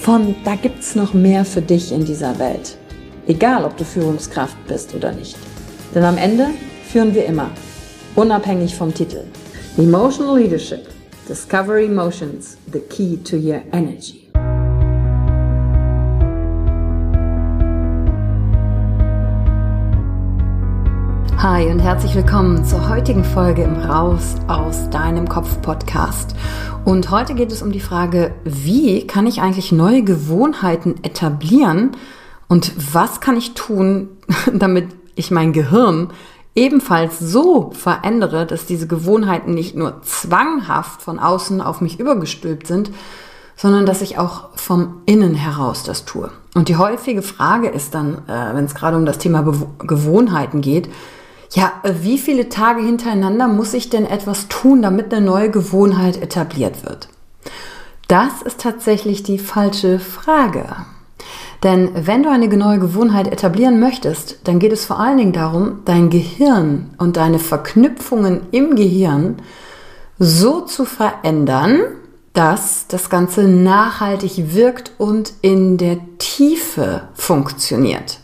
von da gibt's noch mehr für dich in dieser Welt. Egal, ob du Führungskraft bist oder nicht. Denn am Ende führen wir immer, unabhängig vom Titel. Emotional Leadership. Discover Emotions, the key to your energy. Hi und herzlich willkommen zur heutigen Folge im Raus aus deinem Kopf Podcast. Und heute geht es um die Frage, wie kann ich eigentlich neue Gewohnheiten etablieren und was kann ich tun, damit ich mein Gehirn ebenfalls so verändere, dass diese Gewohnheiten nicht nur zwanghaft von außen auf mich übergestülpt sind, sondern dass ich auch vom Innen heraus das tue. Und die häufige Frage ist dann, äh, wenn es gerade um das Thema Gewohnheiten geht, ja, wie viele Tage hintereinander muss ich denn etwas tun, damit eine neue Gewohnheit etabliert wird? Das ist tatsächlich die falsche Frage. Denn wenn du eine neue Gewohnheit etablieren möchtest, dann geht es vor allen Dingen darum, dein Gehirn und deine Verknüpfungen im Gehirn so zu verändern, dass das Ganze nachhaltig wirkt und in der Tiefe funktioniert.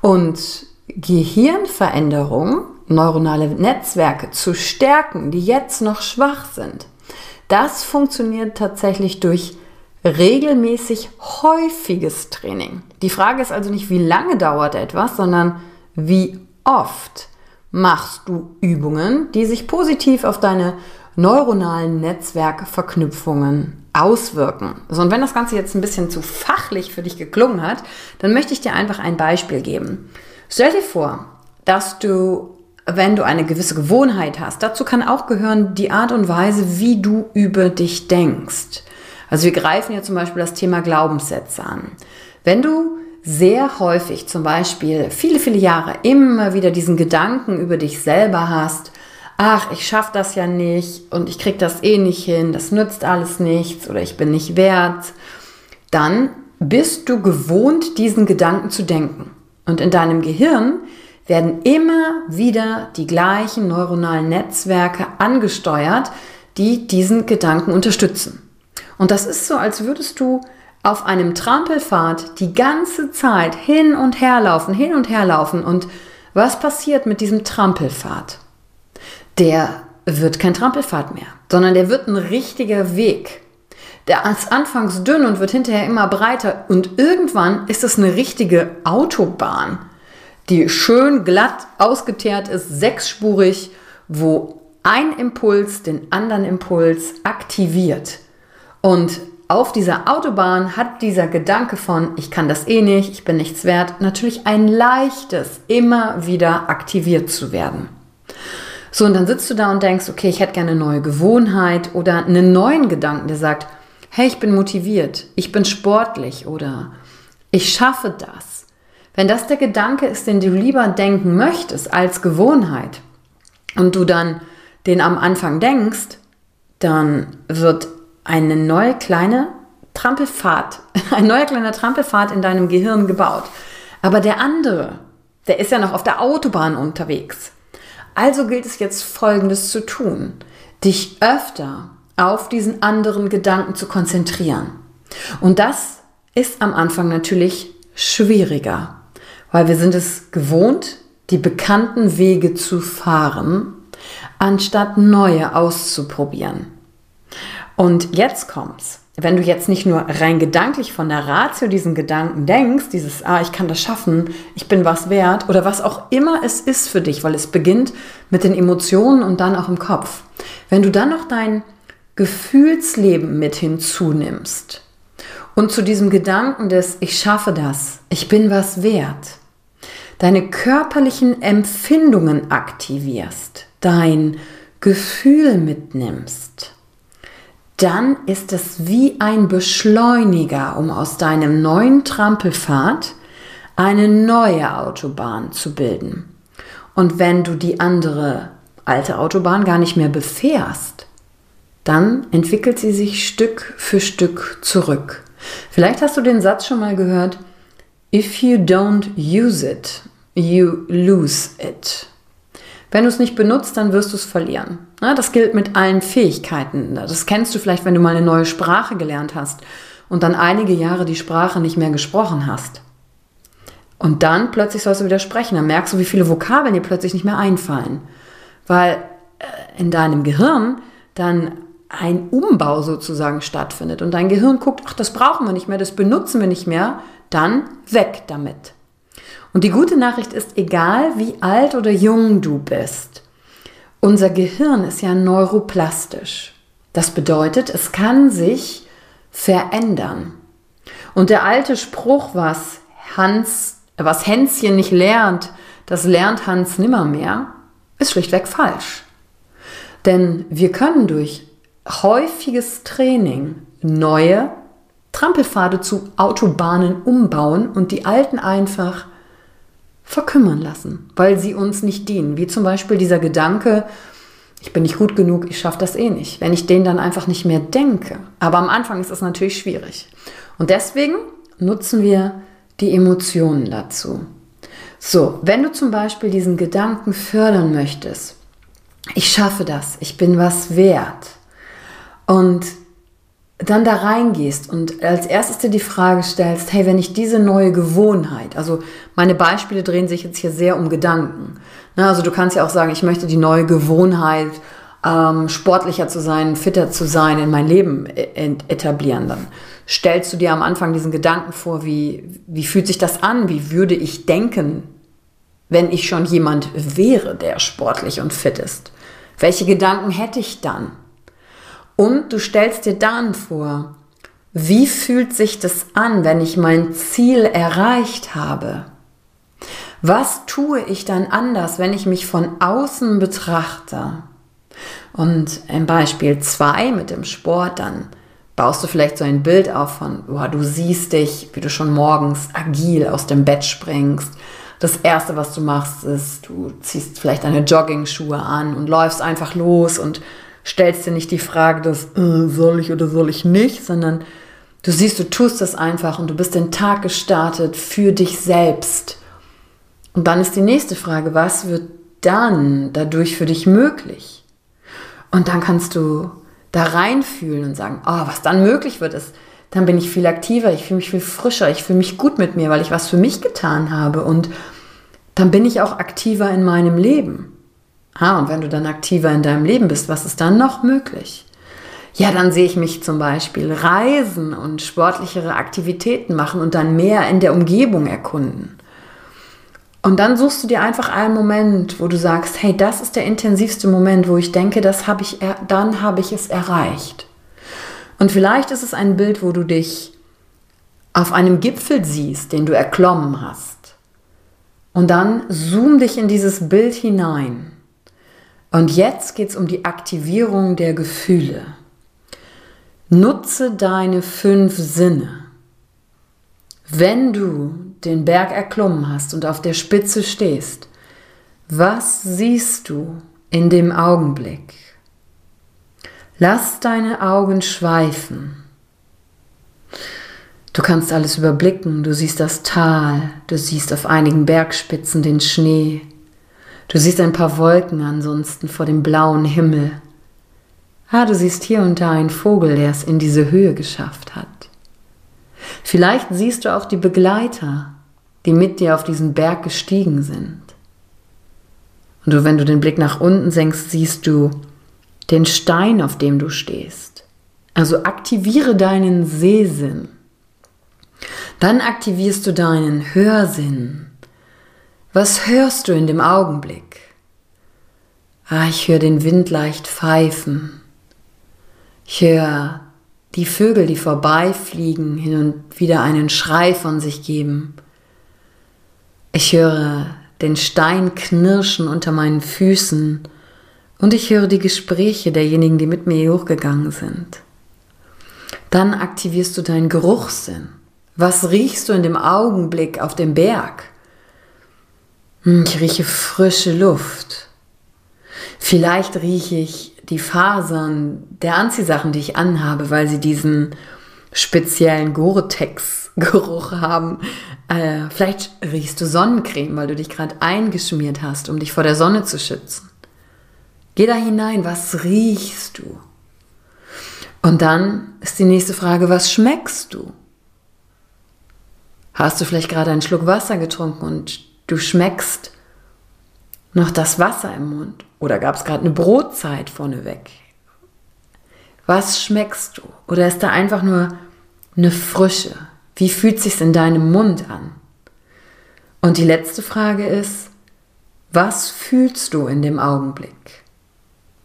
Und Gehirnveränderung, neuronale Netzwerke zu stärken, die jetzt noch schwach sind, das funktioniert tatsächlich durch regelmäßig häufiges Training. Die Frage ist also nicht, wie lange dauert etwas, sondern wie oft machst du Übungen, die sich positiv auf deine neuronalen Netzwerkverknüpfungen auswirken. So, und wenn das Ganze jetzt ein bisschen zu fachlich für dich geklungen hat, dann möchte ich dir einfach ein Beispiel geben. Stell dir vor, dass du, wenn du eine gewisse Gewohnheit hast, dazu kann auch gehören die Art und Weise, wie du über dich denkst. Also wir greifen ja zum Beispiel das Thema Glaubenssätze an. Wenn du sehr häufig zum Beispiel viele, viele Jahre immer wieder diesen Gedanken über dich selber hast, ach, ich schaffe das ja nicht und ich krieg das eh nicht hin, das nützt alles nichts oder ich bin nicht wert, dann bist du gewohnt, diesen Gedanken zu denken. Und in deinem Gehirn werden immer wieder die gleichen neuronalen Netzwerke angesteuert, die diesen Gedanken unterstützen. Und das ist so, als würdest du auf einem Trampelpfad die ganze Zeit hin und her laufen, hin und her laufen. Und was passiert mit diesem Trampelpfad? Der wird kein Trampelpfad mehr, sondern der wird ein richtiger Weg. Der ist anfangs dünn und wird hinterher immer breiter und irgendwann ist es eine richtige Autobahn, die schön glatt ausgeteert ist, sechsspurig, wo ein Impuls den anderen Impuls aktiviert. Und auf dieser Autobahn hat dieser Gedanke von, ich kann das eh nicht, ich bin nichts wert, natürlich ein leichtes, immer wieder aktiviert zu werden. So, und dann sitzt du da und denkst, okay, ich hätte gerne eine neue Gewohnheit oder einen neuen Gedanken, der sagt, hey, ich bin motiviert, ich bin sportlich oder ich schaffe das. Wenn das der Gedanke ist, den du lieber denken möchtest als Gewohnheit und du dann den am Anfang denkst, dann wird eine neue kleine Trampelfahrt, ein neuer kleiner Trampelfahrt in deinem Gehirn gebaut. Aber der andere, Der ist ja noch auf der Autobahn unterwegs. Also gilt es jetzt Folgendes zu tun. Dich öfter auf diesen anderen Gedanken zu konzentrieren. Und das ist am Anfang natürlich schwieriger, weil wir sind es gewohnt, die bekannten Wege zu fahren, anstatt neue auszuprobieren. Und jetzt kommt's. Wenn du jetzt nicht nur rein gedanklich von der Ratio diesen Gedanken denkst, dieses, ah, ich kann das schaffen, ich bin was wert oder was auch immer es ist für dich, weil es beginnt mit den Emotionen und dann auch im Kopf. Wenn du dann noch dein Gefühlsleben mit hinzunimmst und zu diesem Gedanken des Ich schaffe das, ich bin was wert, deine körperlichen Empfindungen aktivierst, dein Gefühl mitnimmst, dann ist es wie ein Beschleuniger, um aus deinem neuen Trampelpfad eine neue Autobahn zu bilden. Und wenn du die andere alte Autobahn gar nicht mehr befährst, dann entwickelt sie sich Stück für Stück zurück. Vielleicht hast du den Satz schon mal gehört, If you don't use it, you lose it. Wenn du es nicht benutzt, dann wirst du es verlieren. Das gilt mit allen Fähigkeiten. Das kennst du vielleicht, wenn du mal eine neue Sprache gelernt hast und dann einige Jahre die Sprache nicht mehr gesprochen hast. Und dann plötzlich sollst du wieder sprechen. Dann merkst du, wie viele Vokabeln dir plötzlich nicht mehr einfallen. Weil äh, in deinem Gehirn dann ein Umbau sozusagen stattfindet und dein Gehirn guckt, ach, das brauchen wir nicht mehr, das benutzen wir nicht mehr, dann weg damit. Und die gute Nachricht ist, egal wie alt oder jung du bist, unser Gehirn ist ja neuroplastisch. Das bedeutet, es kann sich verändern. Und der alte Spruch, was Hans, was Hänschen nicht lernt, das lernt Hans nimmermehr, ist schlichtweg falsch. Denn wir können durch häufiges Training neue Trampelpfade zu Autobahnen umbauen und die alten einfach verkümmern lassen, weil sie uns nicht dienen. Wie zum Beispiel dieser Gedanke, ich bin nicht gut genug, ich schaffe das eh nicht. Wenn ich den dann einfach nicht mehr denke. Aber am Anfang ist das natürlich schwierig. Und deswegen nutzen wir die Emotionen dazu. So, wenn du zum Beispiel diesen Gedanken fördern möchtest, ich schaffe das, ich bin was wert, und dann da reingehst und als erstes dir die Frage stellst, hey, wenn ich diese neue Gewohnheit, also meine Beispiele drehen sich jetzt hier sehr um Gedanken. Ne, also du kannst ja auch sagen, ich möchte die neue Gewohnheit, ähm, sportlicher zu sein, fitter zu sein, in mein Leben e-, etablieren. Dann stellst du dir am Anfang diesen Gedanken vor, wie, wie fühlt sich das an? Wie würde ich denken, wenn ich schon jemand wäre, der sportlich und fit ist? Welche Gedanken hätte ich dann? Und du stellst dir dann vor, wie fühlt sich das an, wenn ich mein Ziel erreicht habe? Was tue ich dann anders, wenn ich mich von außen betrachte? Und im Beispiel 2 mit dem Sport, dann baust du vielleicht so ein Bild auf von, boah, du siehst dich, wie du schon morgens agil aus dem Bett springst. Das erste, was du machst, ist, du ziehst vielleicht deine Jogging-Schuhe an und läufst einfach los und stellst dir nicht die Frage, dass äh, soll ich oder soll ich nicht, sondern du siehst, du tust das einfach und du bist den Tag gestartet für dich selbst. Und dann ist die nächste Frage, was wird dann dadurch für dich möglich? Und dann kannst du da reinfühlen und sagen, oh, was dann möglich wird, ist, dann bin ich viel aktiver, ich fühle mich viel frischer, ich fühle mich gut mit mir, weil ich was für mich getan habe und dann bin ich auch aktiver in meinem Leben. Ah, und wenn du dann aktiver in deinem Leben bist, was ist dann noch möglich? Ja, dann sehe ich mich zum Beispiel reisen und sportlichere Aktivitäten machen und dann mehr in der Umgebung erkunden. Und dann suchst du dir einfach einen Moment, wo du sagst, hey, das ist der intensivste Moment, wo ich denke, das habe ich, dann habe ich es erreicht. Und vielleicht ist es ein Bild, wo du dich auf einem Gipfel siehst, den du erklommen hast. Und dann zoom dich in dieses Bild hinein und jetzt geht es um die Aktivierung der Gefühle. Nutze deine fünf Sinne. Wenn du den Berg erklommen hast und auf der Spitze stehst, was siehst du in dem Augenblick? Lass deine Augen schweifen. Du kannst alles überblicken, du siehst das Tal, du siehst auf einigen Bergspitzen den Schnee, du siehst ein paar Wolken ansonsten vor dem blauen Himmel. Ah, du siehst hier und da einen Vogel, der es in diese Höhe geschafft hat. Vielleicht siehst du auch die Begleiter, die mit dir auf diesen Berg gestiegen sind. Und wenn du den Blick nach unten senkst, siehst du den Stein, auf dem du stehst. Also aktiviere deinen Sehsinn. Dann aktivierst du deinen Hörsinn. Was hörst du in dem Augenblick? Ah, ich höre den Wind leicht pfeifen. Ich höre die Vögel, die vorbeifliegen, hin und wieder einen Schrei von sich geben. Ich höre den Stein knirschen unter meinen Füßen und ich höre die Gespräche derjenigen, die mit mir hochgegangen sind. Dann aktivierst du deinen Geruchssinn. Was riechst du in dem Augenblick auf dem Berg? Hm, ich rieche frische Luft. Vielleicht rieche ich die Fasern der Anziehsachen, die ich anhabe, weil sie diesen speziellen Gore-Tex-Geruch haben. Äh, vielleicht riechst du Sonnencreme, weil du dich gerade eingeschmiert hast, um dich vor der Sonne zu schützen. Geh da hinein, was riechst du? Und dann ist die nächste Frage, was schmeckst du? Hast du vielleicht gerade einen Schluck Wasser getrunken und du schmeckst noch das Wasser im Mund? Oder gab es gerade eine Brotzeit vorneweg? Was schmeckst du? Oder ist da einfach nur eine Frische? Wie fühlt sich's in deinem Mund an? Und die letzte Frage ist, was fühlst du in dem Augenblick?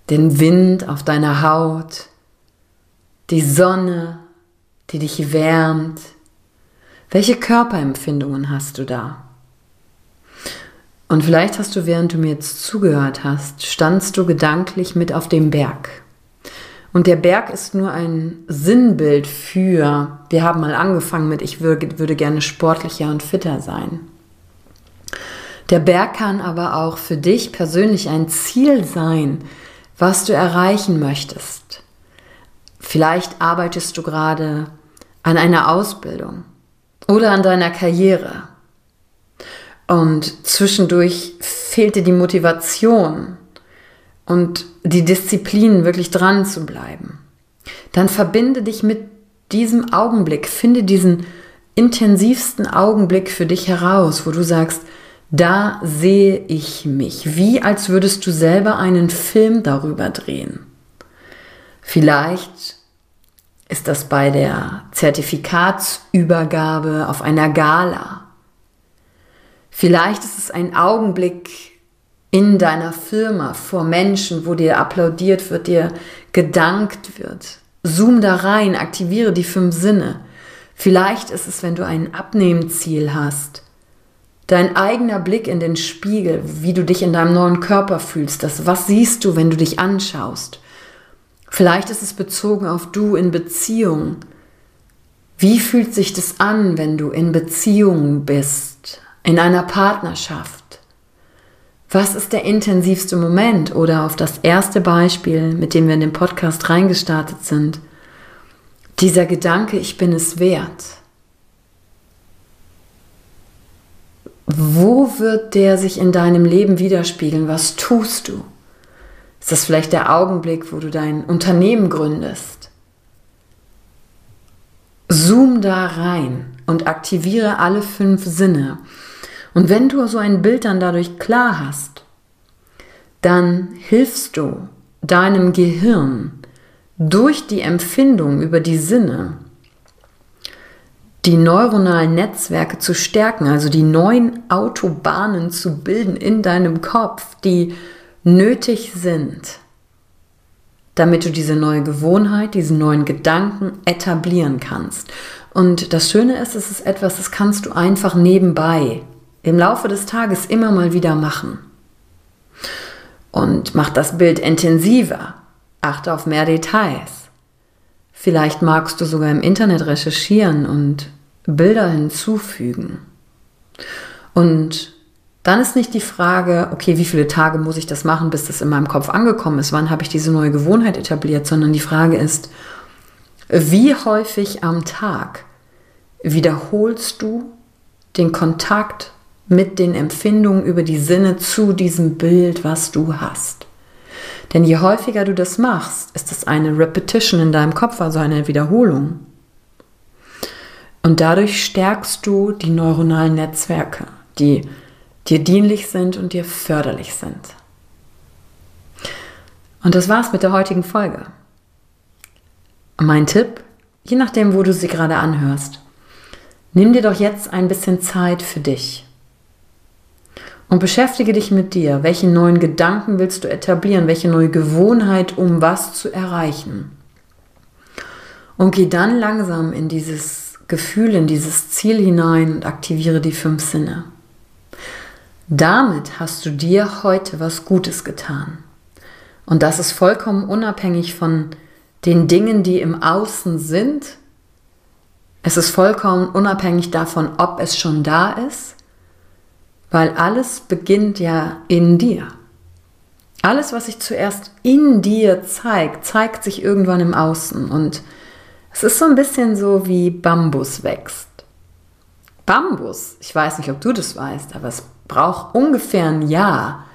Den Wind auf deiner Haut, die Sonne, die dich wärmt, welche Körperempfindungen hast du da? Und vielleicht hast du, während du mir jetzt zugehört hast, standst du gedanklich mit auf dem Berg. Und der Berg ist nur ein Sinnbild für, wir haben mal angefangen mit, ich würde, würde gerne sportlicher und fitter sein. Der Berg kann aber auch für dich persönlich ein Ziel sein, was du erreichen möchtest. Vielleicht arbeitest du gerade an einer Ausbildung oder an deiner Karriere. Und zwischendurch fehlte die Motivation und die Disziplin, wirklich dran zu bleiben. Dann verbinde dich mit diesem Augenblick, finde diesen intensivsten Augenblick für dich heraus, wo du sagst, da sehe ich mich, wie als würdest du selber einen Film darüber drehen. Vielleicht ist das bei der Zertifikatsübergabe auf einer Gala. Vielleicht ist es ein Augenblick in deiner Firma vor Menschen, wo dir applaudiert wird, dir gedankt wird. Zoom da rein, aktiviere die fünf Sinne. Vielleicht ist es, wenn du ein Abnehmziel hast, dein eigener Blick in den Spiegel, wie du dich in deinem neuen Körper fühlst, das, was siehst du, wenn du dich anschaust. Vielleicht ist es bezogen auf du in Beziehung. Wie fühlt sich das an, wenn du in Beziehung bist, in einer Partnerschaft? Was ist der intensivste Moment? Oder auf das erste Beispiel, mit dem wir in den Podcast reingestartet sind, dieser Gedanke, ich bin es wert. Wo wird der sich in deinem Leben widerspiegeln? Was tust du? Ist das vielleicht der Augenblick, wo du dein Unternehmen gründest? Zoom da rein und aktiviere alle fünf Sinne. Und wenn du so ein Bild dann dadurch klar hast, dann hilfst du deinem Gehirn durch die Empfindung über die Sinne die neuronalen Netzwerke zu stärken, also die neuen Autobahnen zu bilden in deinem Kopf, die nötig sind, damit du diese neue Gewohnheit, diesen neuen Gedanken etablieren kannst. Und das Schöne ist, es ist etwas, das kannst du einfach nebenbei im Laufe des Tages immer mal wieder machen. Und mach das Bild intensiver. Achte auf mehr Details. Vielleicht magst du sogar im Internet recherchieren und Bilder hinzufügen. Und dann ist nicht die Frage, okay, wie viele Tage muss ich das machen, bis das in meinem Kopf angekommen ist, wann habe ich diese neue Gewohnheit etabliert, sondern die Frage ist, wie häufig am Tag wiederholst du den Kontakt mit den Empfindungen über die Sinne zu diesem Bild, was du hast. Denn je häufiger du das machst, ist es eine Repetition in deinem Kopf, also eine Wiederholung. Und dadurch stärkst du die neuronalen Netzwerke, die dir dienlich sind und dir förderlich sind. Und das war's mit der heutigen Folge. Mein Tipp, je nachdem, wo du sie gerade anhörst, nimm dir doch jetzt ein bisschen Zeit für dich. Und beschäftige dich mit dir. Welche neuen Gedanken willst du etablieren? Welche neue Gewohnheit, um was zu erreichen? Und geh dann langsam in dieses Gefühl, in dieses Ziel hinein und aktiviere die fünf Sinne. Damit hast du dir heute was Gutes getan. Und das ist vollkommen unabhängig von den Dingen, die im Außen sind. Es ist vollkommen unabhängig davon, ob es schon da ist, weil alles beginnt ja in dir. Alles, was sich zuerst in dir zeigt, zeigt sich irgendwann im Außen. Und es ist so ein bisschen so wie Bambus wächst. Bambus, ich weiß nicht, ob du das weißt, aber es braucht ungefähr ein Jahr,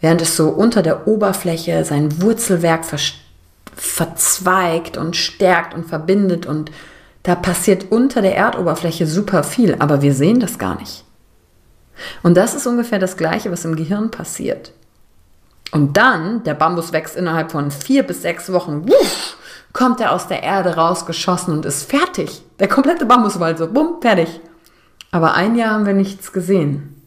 während es so unter der Oberfläche sein Wurzelwerk verzweigt und stärkt und verbindet und da passiert unter der Erdoberfläche super viel, aber wir sehen das gar nicht. Und das ist ungefähr das Gleiche, was im Gehirn passiert. Und dann, der Bambus wächst innerhalb von vier bis sechs Wochen, wuff, kommt er aus der Erde rausgeschossen und ist fertig. Der komplette Bambuswald so, bumm, fertig. Aber ein Jahr haben wir nichts gesehen.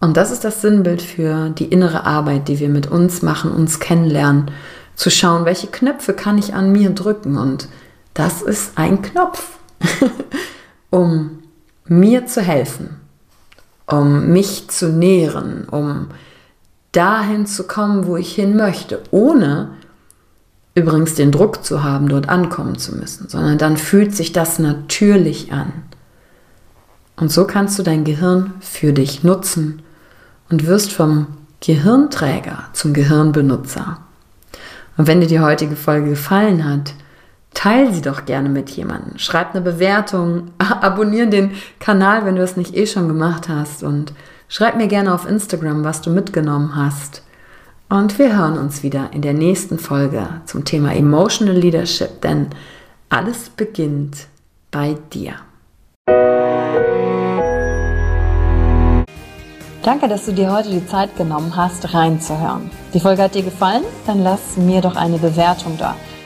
Und das ist das Sinnbild für die innere Arbeit, die wir mit uns machen, uns kennenlernen, zu schauen, welche Knöpfe kann ich an mir drücken. Und das ist ein Knopf, um mir zu helfen, um mich zu nähren, um dahin zu kommen, wo ich hin möchte, ohne übrigens den Druck zu haben, dort ankommen zu müssen, sondern dann fühlt sich das natürlich an. Und so kannst du dein Gehirn für dich nutzen und wirst vom Gehirnträger zum Gehirnbenutzer. Und wenn dir die heutige Folge gefallen hat, teile sie doch gerne mit jemandem. Schreib eine Bewertung, abonniere den Kanal, wenn du es nicht eh schon gemacht hast und schreib mir gerne auf Instagram, was du mitgenommen hast. Und wir hören uns wieder in der nächsten Folge zum Thema Emotional Leadership, denn alles beginnt bei dir. Danke, dass du dir heute die Zeit genommen hast, reinzuhören. Die Folge hat dir gefallen? Dann lass mir doch eine Bewertung da.